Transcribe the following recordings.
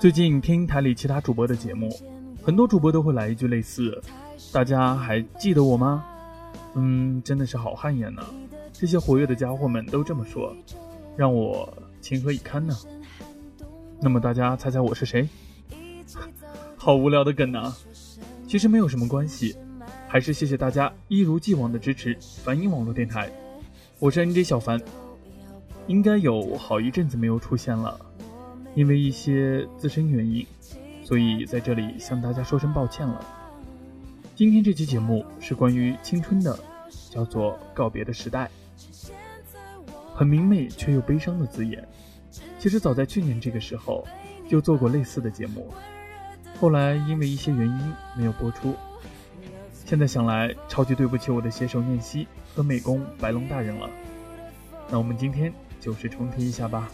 最近听台里其他主播的节目，很多主播都会来一句类似：“大家还记得我吗？”嗯，真的是好汗颜呢。这些活跃的家伙们都这么说，让我情何以堪呢？那么大家猜猜我是谁？好无聊的梗啊！其实没有什么关系，还是谢谢大家一如既往的支持凡音网络电台。我是 NJ 小凡，应该有好一阵子没有出现了。因为一些自身原因，所以在这里向大家说声抱歉了。今天这期节目是关于青春的，叫做《告别的时代》，很明媚却又悲伤的字眼。其实早在去年这个时候就做过类似的节目，后来因为一些原因没有播出。现在想来，超级对不起我的写手念希和美工白龙大人了。那我们今天就是重提一下吧。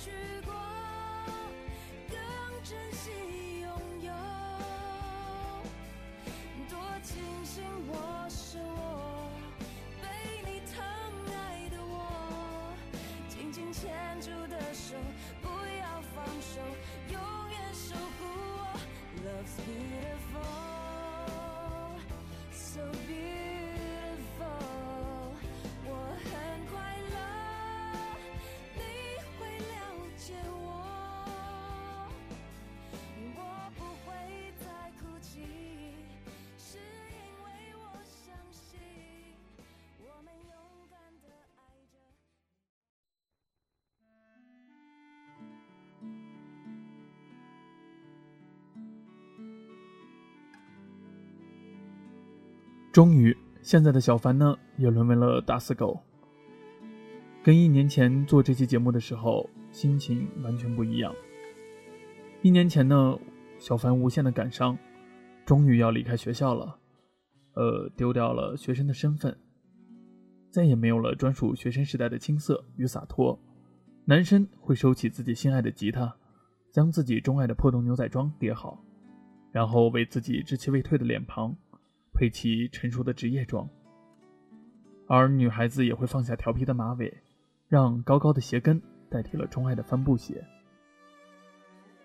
终于，现在的小凡呢，也沦为了大死狗。跟一年前做这期节目的时候，心情完全不一样。一年前呢，小凡无限的感伤，终于要离开学校了，呃，丢掉了学生的身份，再也没有了专属学生时代的青涩与洒脱。男生会收起自己心爱的吉他，将自己钟爱的破洞牛仔装叠好，然后为自己稚气未退的脸庞。配齐成熟的职业装，而女孩子也会放下调皮的马尾，让高高的鞋跟代替了钟爱的帆布鞋。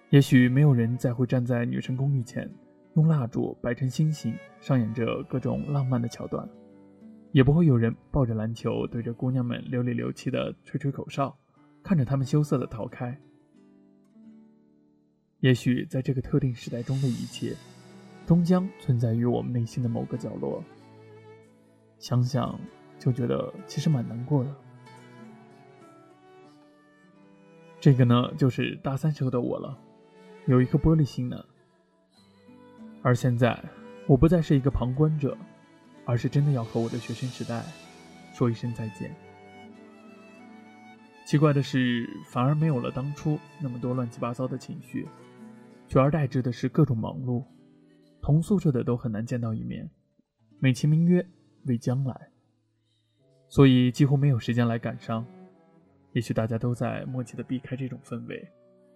也许没有人再会站在女神公寓前，用蜡烛摆成星星，上演着各种浪漫的桥段，也不会有人抱着篮球对着姑娘们流里流气的吹吹口哨，看着她们羞涩的逃开。也许在这个特定时代中的一切。终将存在于我们内心的某个角落。想想就觉得其实蛮难过的。这个呢，就是大三时候的我了，有一颗玻璃心呢。而现在，我不再是一个旁观者，而是真的要和我的学生时代说一声再见。奇怪的是，反而没有了当初那么多乱七八糟的情绪，取而代之的是各种忙碌。同宿舍的都很难见到一面，美其名曰为将来，所以几乎没有时间来感伤。也许大家都在默契的避开这种氛围，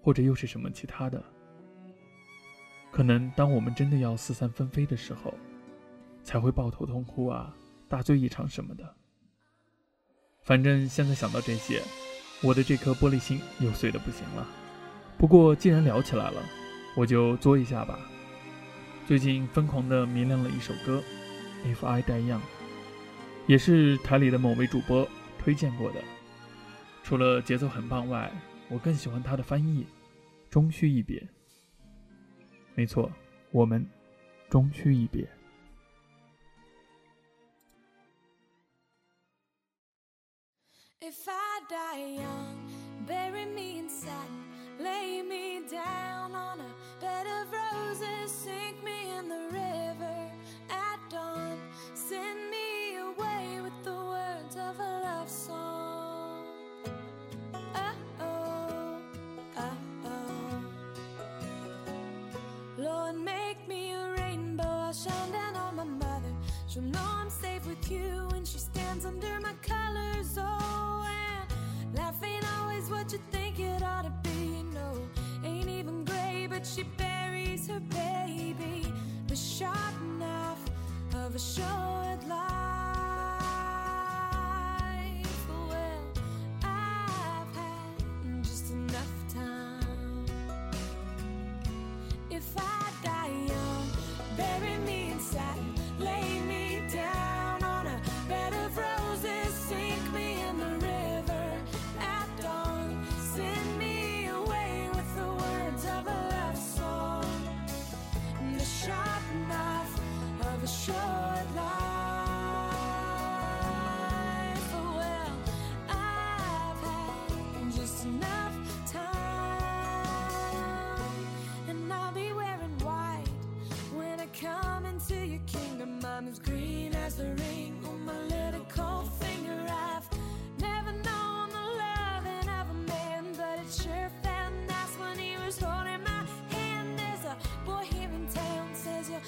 或者又是什么其他的。可能当我们真的要四散纷飞的时候，才会抱头痛哭啊，大醉一场什么的。反正现在想到这些，我的这颗玻璃心又碎的不行了。不过既然聊起来了，我就作一下吧。最近疯狂的迷恋了一首歌《If I Die Young》，也是台里的某位主播推荐过的。除了节奏很棒外，我更喜欢他的翻译，“终须一别”。没错，我们终须一别。If I die young, bury me in satin, lay me down on a bed of roses, sink me in the river at dawn, send me away with the words of a love song. Oh oh, oh oh. Lord, make me a rainbow, I'll shine down on my mother. She'll know I'm safe with you when she stands under my colors. Oh yeah, laugh ain't always what you think it ought to be. But she buries her baby. The sharp knife of a short life. to your kingdom. I'm as green as the ring on my little cold finger. I've never known the loving of a man, but it sure felt nice when he was holding my hand. There's a boy here in town says you're.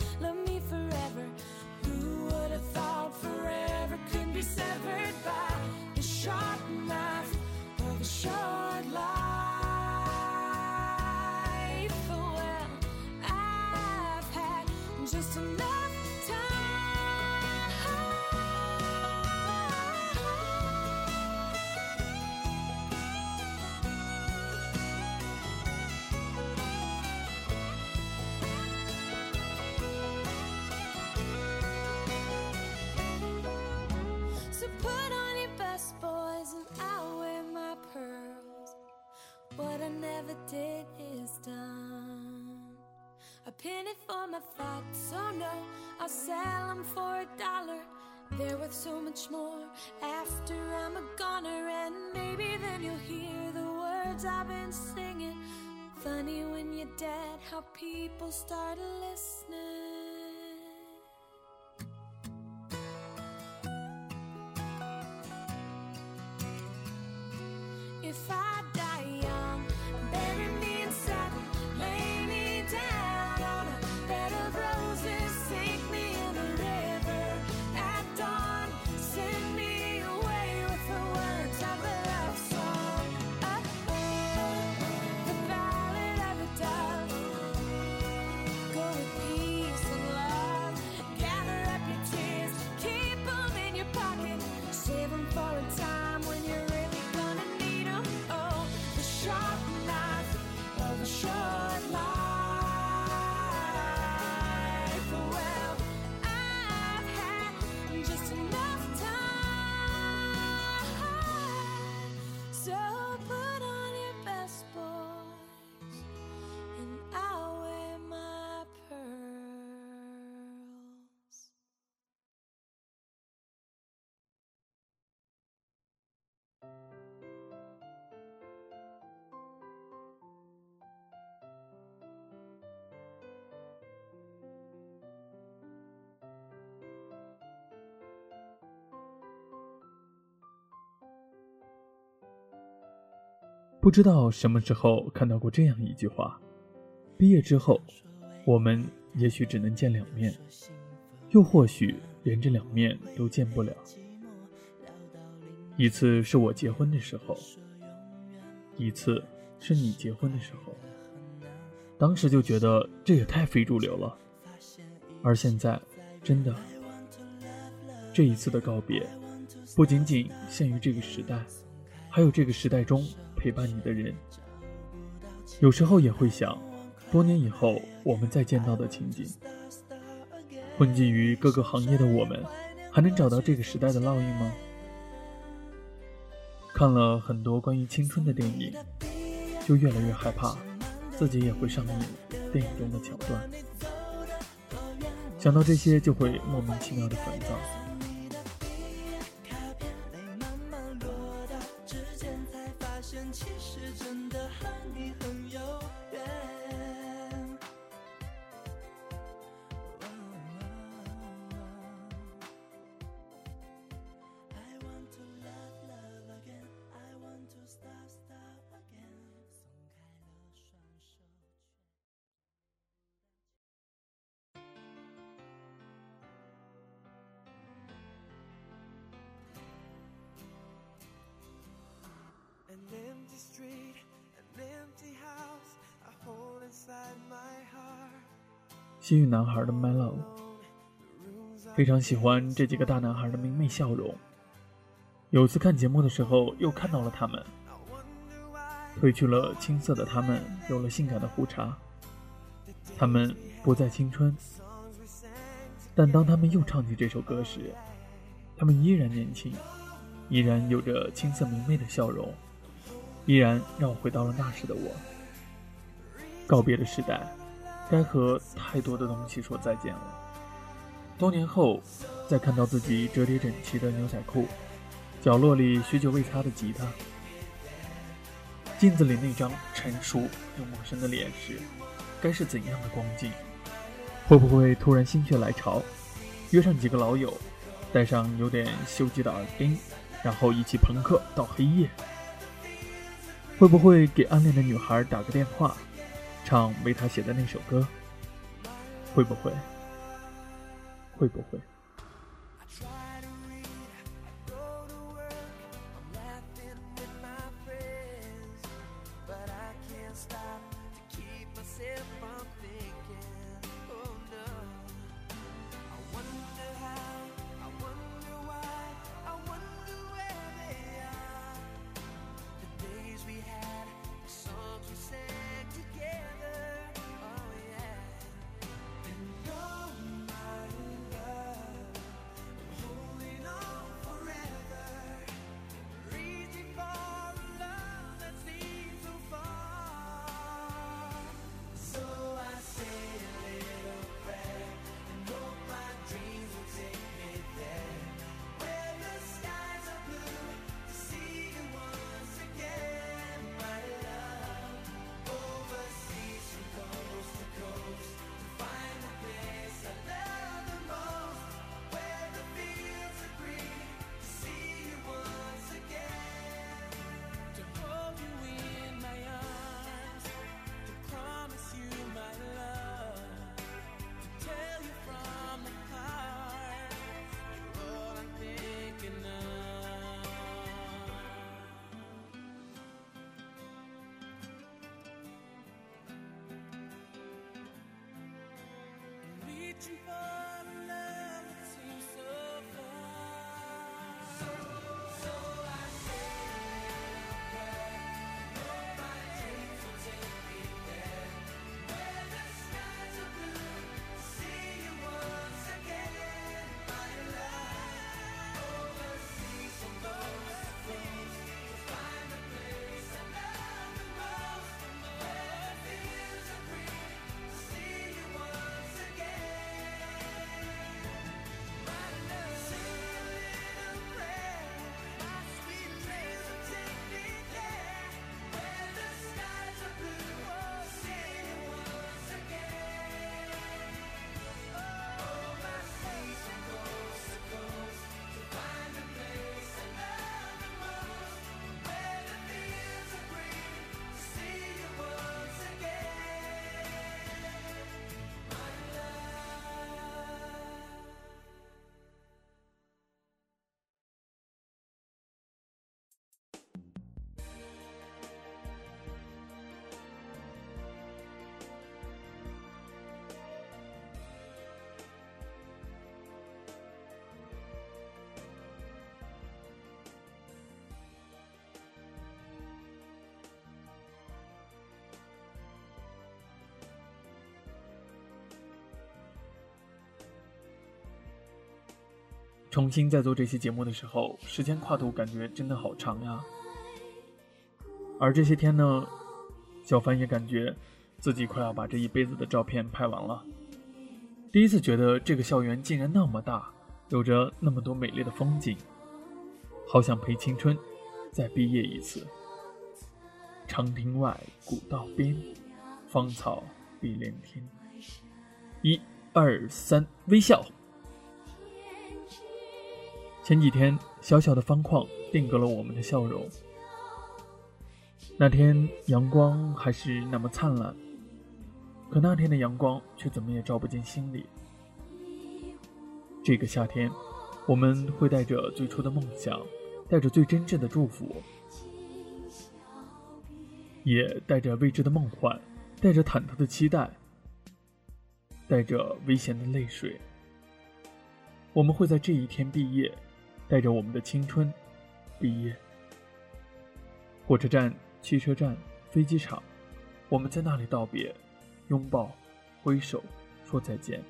Penny for my thoughts. Oh no, I'll sell them for a dollar. They're worth so much more after I'm a goner. And maybe then you'll hear the words I've been singing. Funny when you're dead, how people start listening. 不知道什么时候看到过这样一句话：毕业之后，我们也许只能见两面，又或许连这两面都见不了。一次是我结婚的时候，一次是你结婚的时候。当时就觉得这也太非主流了，而现在，真的，这一次的告别，不仅仅限于这个时代，还有这个时代中陪伴你的人。有时候也会想，多年以后我们再见到的情景。混迹于各个行业的我们，还能找到这个时代的烙印吗？看了很多关于青春的电影，就越来越害怕，自己也会上映电影中的桥段。想到这些，就会莫名其妙的烦躁。Empty street, an empty house, a hole inside my heart. 幸运男孩的 Mellow，非常喜欢这几个大男孩的明媚笑容。有次看节目的时候，又看到了他们，褪去了青涩的他们，有了性感的胡茬。他们不再青春，但当他们又唱起这首歌时，他们依然年轻，依然有着青涩明媚的笑容。依然让我回到了那时的我。告别的时代，该和太多的东西说再见了。多年后，再看到自己折叠整齐的牛仔裤，角落里许久未擦的吉他，镜子里那张成熟又陌生的脸时，该是怎样的光景？会不会突然心血来潮，约上几个老友，戴上有点锈迹的耳钉，然后一起朋克到黑夜？会不会给暗恋的女孩打个电话，唱为她写的那首歌？会不会？会不会？重新在做这期节目的时候，时间跨度感觉真的好长呀。而这些天呢，小凡也感觉自己快要把这一辈子的照片拍完了。第一次觉得这个校园竟然那么大，有着那么多美丽的风景，好想陪青春再毕业一次。长亭外，古道边，芳草碧连天。一二三，微笑。前几天，小小的方框定格了我们的笑容。那天阳光还是那么灿烂，可那天的阳光却怎么也照不进心里。这个夏天，我们会带着最初的梦想，带着最真挚的祝福，也带着未知的梦幻，带着忐忑的期待，带着危险的泪水。我们会在这一天毕业。带着我们的青春毕业，火车站、汽车站、飞机场，我们在那里道别，拥抱，挥手，说再见。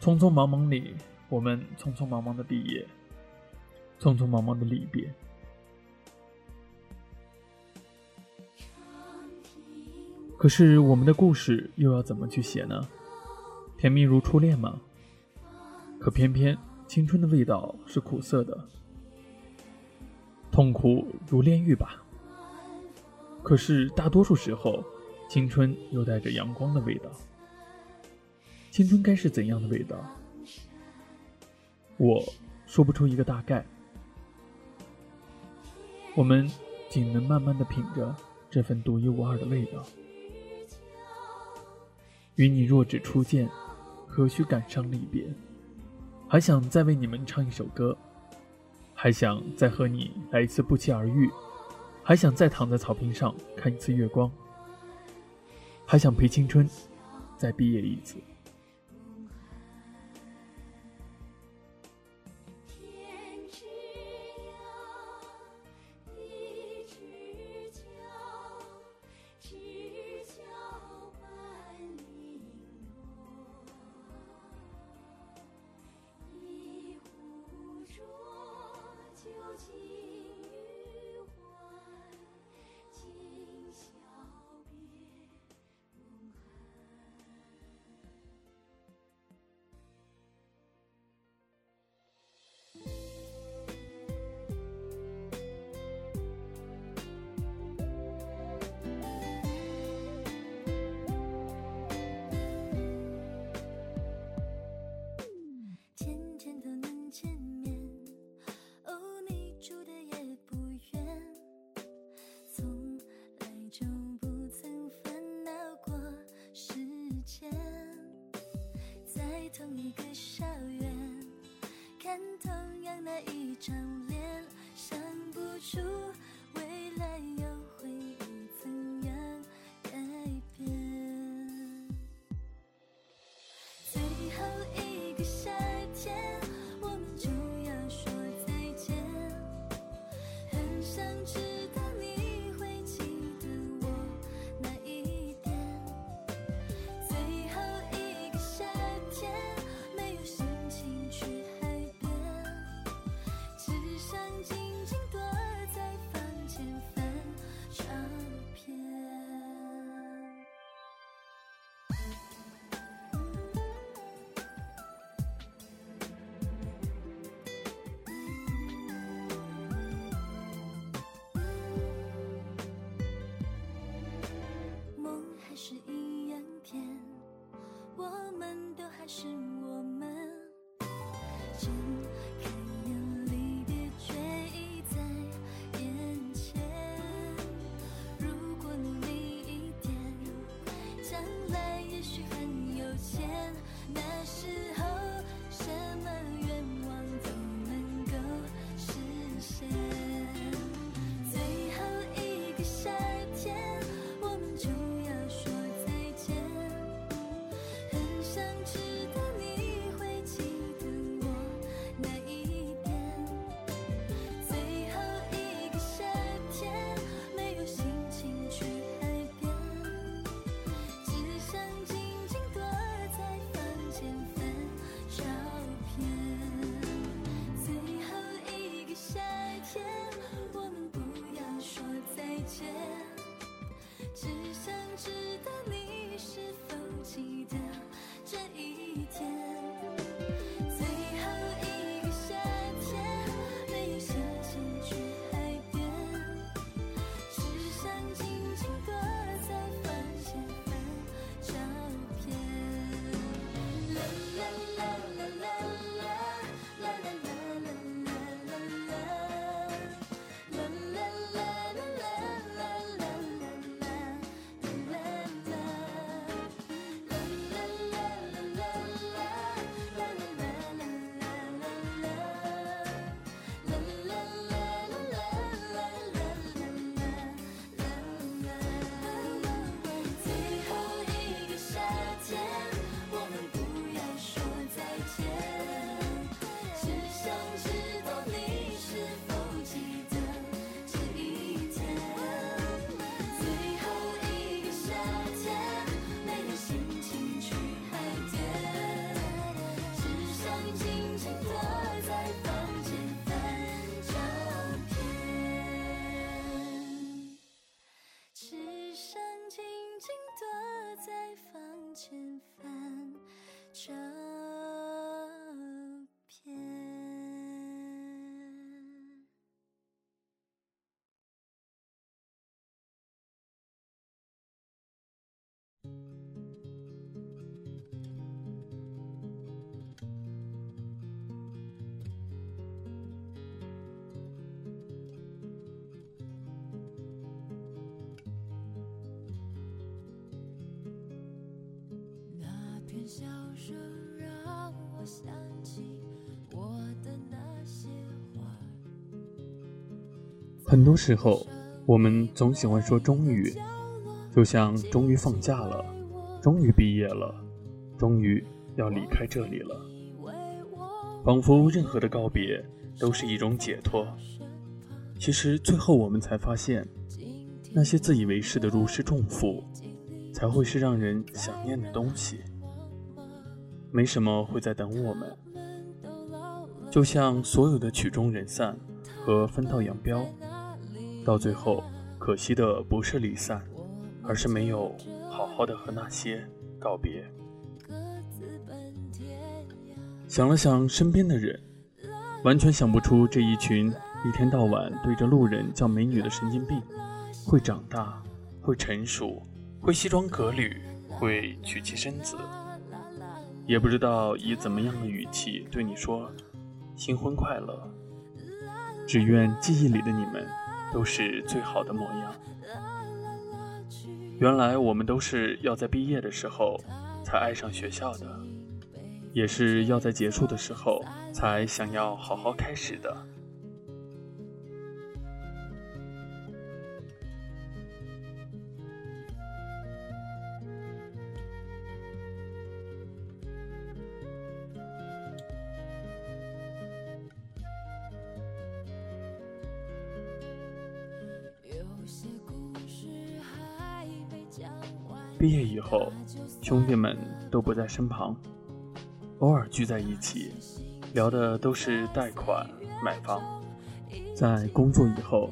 匆匆忙忙里，我们匆匆忙忙的毕业，匆匆忙忙的离别。可是我们的故事又要怎么去写呢？甜蜜如初恋吗？可偏偏青春的味道是苦涩的，痛苦如炼狱吧。可是大多数时候，青春又带着阳光的味道。青春该是怎样的味道？我说不出一个大概。我们仅能慢慢的品着这份独一无二的味道。与你若只初见，何须感伤离别？还想再为你们唱一首歌，还想再和你来一次不期而遇，还想再躺在草坪上看一次月光，还想陪青春再毕业一次。最是很多时候，我们总喜欢说“终于”，就像终于放假了，终于毕业了，终于要离开这里了，仿佛任何的告别都是一种解脱。其实最后我们才发现，那些自以为是的如释重负，才会是让人想念的东西。没什么会在等我们，就像所有的曲终人散和分道扬镳。到最后，可惜的不是离散，而是没有好好的和那些告别。想了想身边的人，完全想不出这一群一天到晚对着路人叫美女的神经病，会长大，会成熟，会西装革履，会娶妻生子。也不知道以怎么样的语气对你说“新婚快乐”，只愿记忆里的你们。都是最好的模样。原来我们都是要在毕业的时候才爱上学校的，也是要在结束的时候才想要好好开始的。毕业以后，兄弟们都不在身旁，偶尔聚在一起，聊的都是贷款、买房。在工作以后，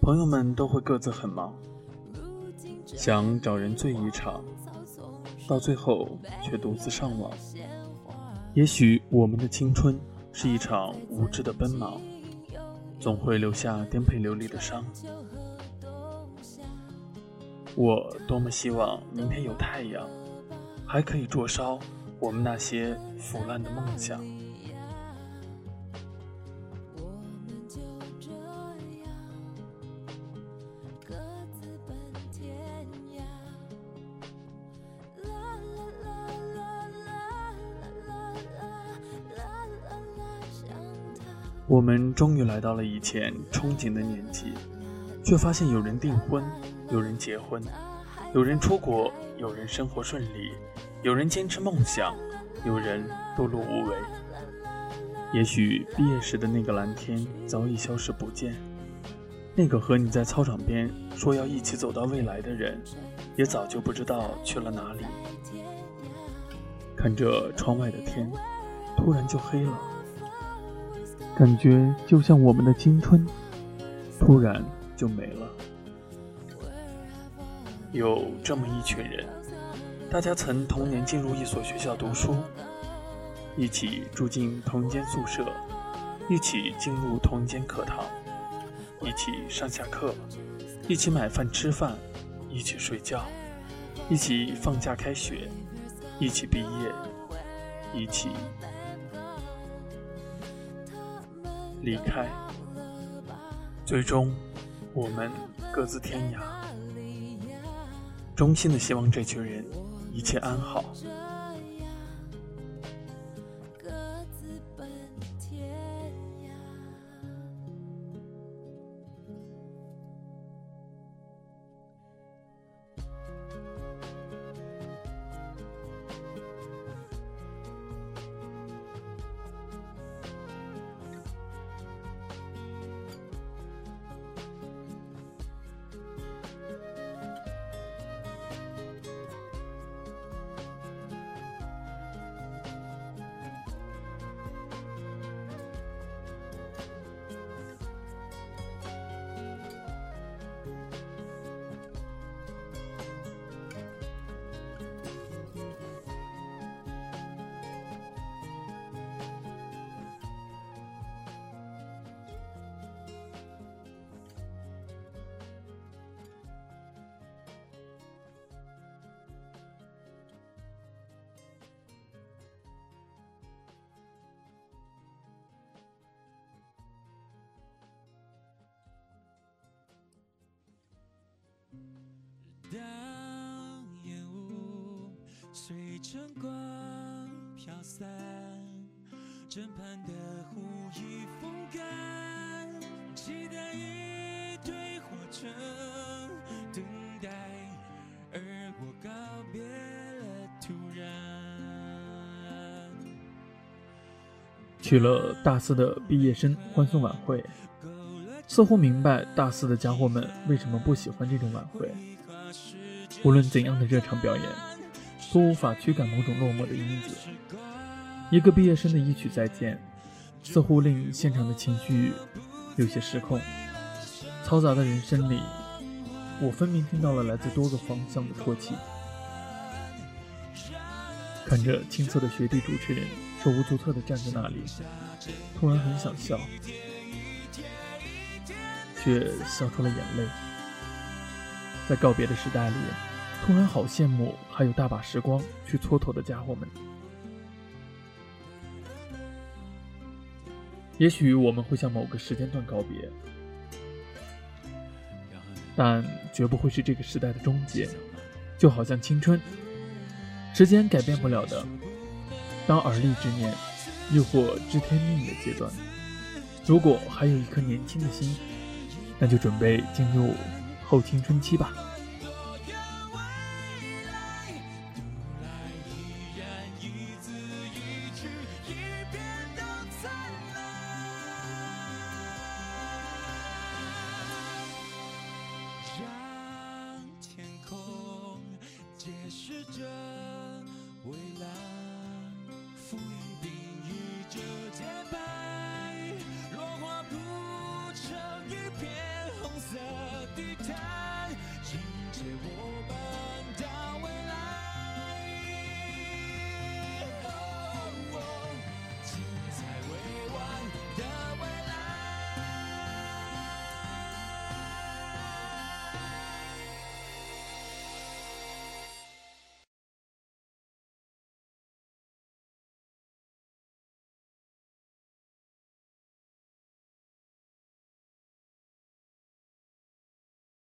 朋友们都会各自很忙，想找人醉一场，到最后却独自上网。也许我们的青春是一场无知的奔忙，总会留下颠沛流离的伤。我多么希望明天有太阳，还可以灼烧我们那些腐烂的梦想。我们终于来到了以前憧憬的年纪，却发现有人订婚。有人结婚，有人出国，有人生活顺利，有人坚持梦想，有人碌碌无为。也许毕业时的那个蓝天早已消失不见，那个和你在操场边说要一起走到未来的人，也早就不知道去了哪里。看着窗外的天，突然就黑了，感觉就像我们的青春，突然就没了。有这么一群人，大家曾同年进入一所学校读书，一起住进同一间宿舍，一起进入同一间课堂，一起上下课，一起买饭吃饭，一起睡觉，一起放假开学，一起毕业，一起离开，最终我们各自天涯。衷心的希望这群人一切安好。随晨光。飘散，枕畔的湖已风干，期待一堆火车等待，而我告别了突然。去了大四的毕业生欢送晚会，似乎明白大四的家伙们为什么不喜欢这种晚会。无论怎样的热场表演，都无法驱赶某种落寞的因子。一个毕业生的一曲再见，似乎令现场的情绪有些失控。嘈杂的人声里，我分明听到了来自多个方向的啜泣。看着青涩的学弟主持人手无足措地站在那里，突然很想笑，却笑出了眼泪。在告别的时代里，突然好羡慕还有大把时光去蹉跎的家伙们。也许我们会向某个时间段告别，但绝不会是这个时代的终结。就好像青春，时间改变不了的。当而立之年，又或知天命的阶段，如果还有一颗年轻的心，那就准备进入后青春期吧。开始着蔚蓝，